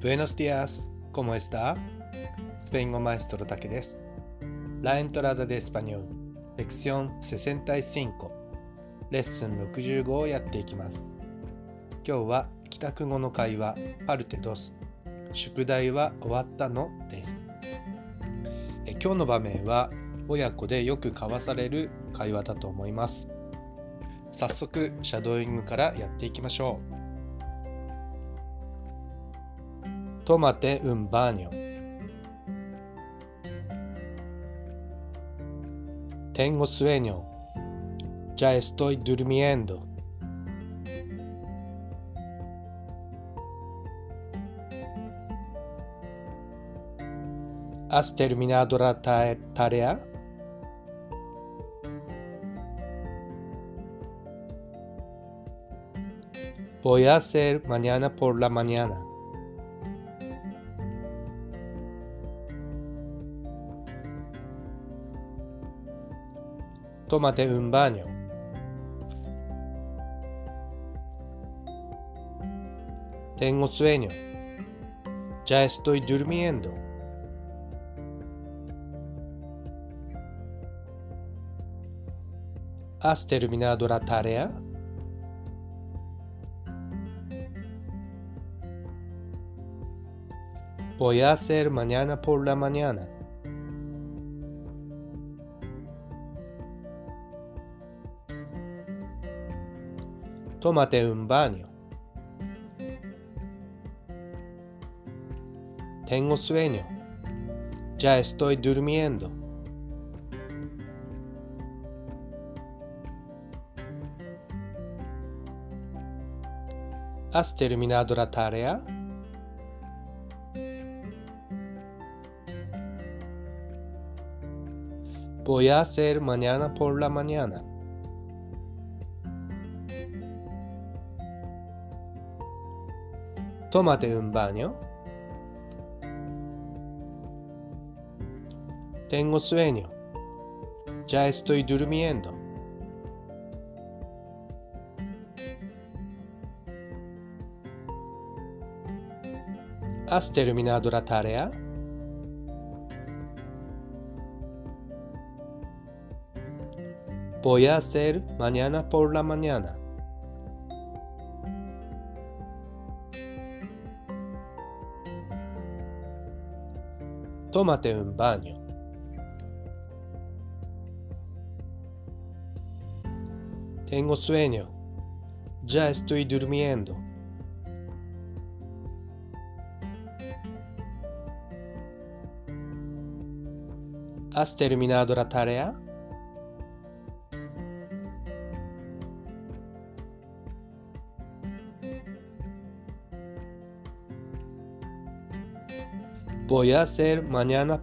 Buenos días, ¿cómo está? スペイン語マエストロだけです。La entrada de español, lección 65, レッスン65をやっていきます。今日は帰宅後の会話、パルテドス。宿題は終わったのです。え今日の場面は親子でよく交わされる会話だと思います。早速、シャドーイングからやっていきましょう。Tómate un baño. Tengo sueño. Ya estoy durmiendo. ¿Has terminado la ta- tarea? Voy a hacer mañana por la mañana. Tómate un baño. Tengo sueño. Ya estoy durmiendo. ¿Has terminado la tarea? Voy a hacer mañana por la mañana. Tómate un baño. Tengo sueño. Ya estoy durmiendo. ¿Has terminado la tarea? Voy a hacer mañana por la mañana. Tómate un baño. Tengo sueño. Ya estoy durmiendo. ¿Has terminado la tarea? Voy a hacer mañana por la mañana. Tómate un baño. Tengo sueño. Ya estoy durmiendo. ¿Has terminado la tarea? Voy a hacer mañana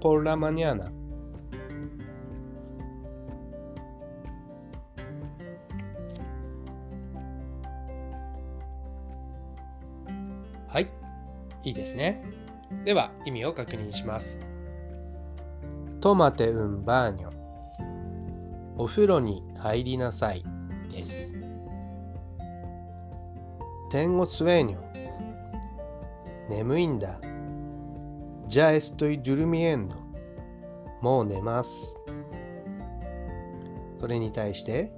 はい、いいですね。では意味を確認します。トマテウンバーニョ。お風呂に入りなさい。です。テンゴスウェニョ。眠いんだ。じゃあ、エスとイ・ドゥルミエンド。もう寝ます。それに対して、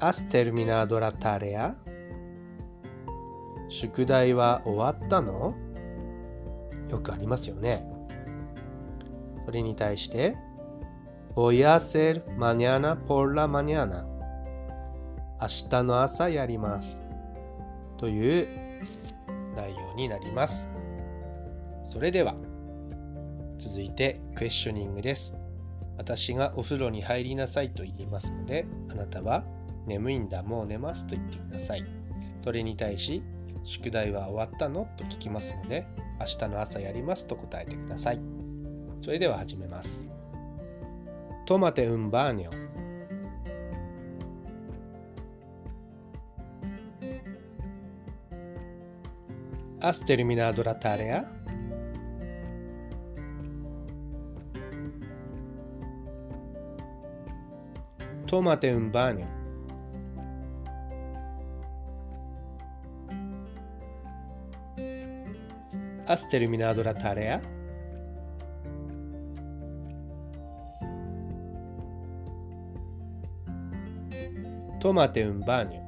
アステルミナードラタレア宿題は終わったの？よくありますよね。それに対して、おやせるマニアなポーラマニアナ明日の朝やります。という内容になります。それでは続いてクエスチョニングです。私がお風呂に入りなさいと言いますのであなたは眠いんだもう寝ますと言ってください。それに対し宿題は終わったの？と聞きますので明日の朝やりますと答えてください。それでは始めます。トマテ un baño ¿Has terminado la tarea? Tómate un baño. ¿Has terminado la tarea? Tómate un baño.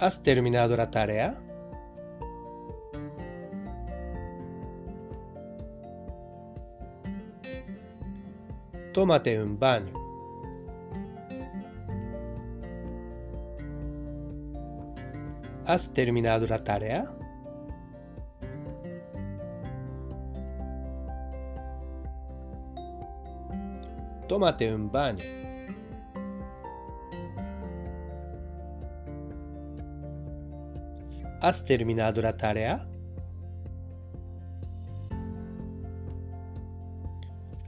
¿Has terminado la tarea? Tómate un baño. ¿Has terminado la tarea? Tómate un baño. ¿Has terminado la tarea?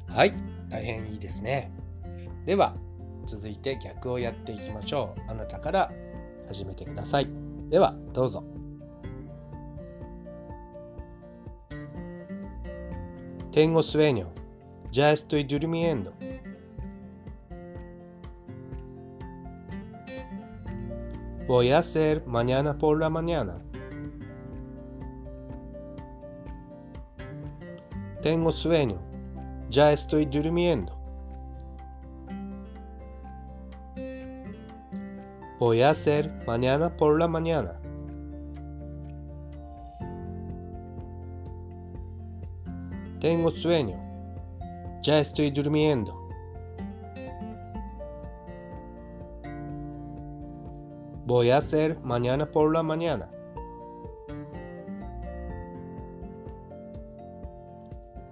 はい、大変いいですね。では、続いて逆をやっていきましょう。あなたから始めてください。では、どうぞ。Tengo sueño. Ya estoy durmiendo. Voy a hacer mañana por la mañana. Tengo sueño. Ya estoy durmiendo. Voy a hacer mañana por la mañana. Tengo sueño. Ya estoy durmiendo. Voy a hacer mañana por la mañana.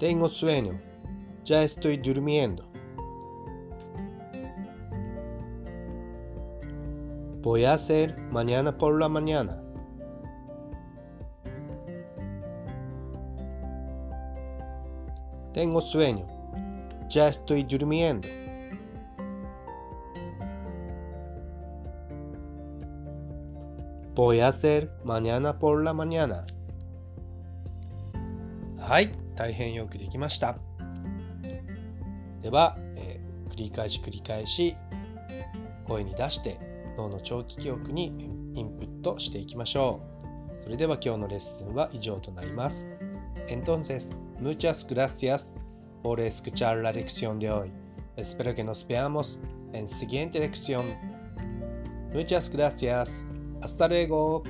Tengo sueño. Ya estoy durmiendo. Voy a hacer mañana por la mañana. Tengo sueño. Ya estoy durmiendo. Voy a hacer mañana por la mañana. はい、大変よくできました。 では、えー、繰り返し繰り返し声に出して脳の長期記憶にインプットしていきましょう。それでは今日のレッスンは以上となります。Entonces, muchas gracias por escuchar la lección de hoy. Espero que nos veamos en siguiente lección. Muchas gracias. Hasta luego.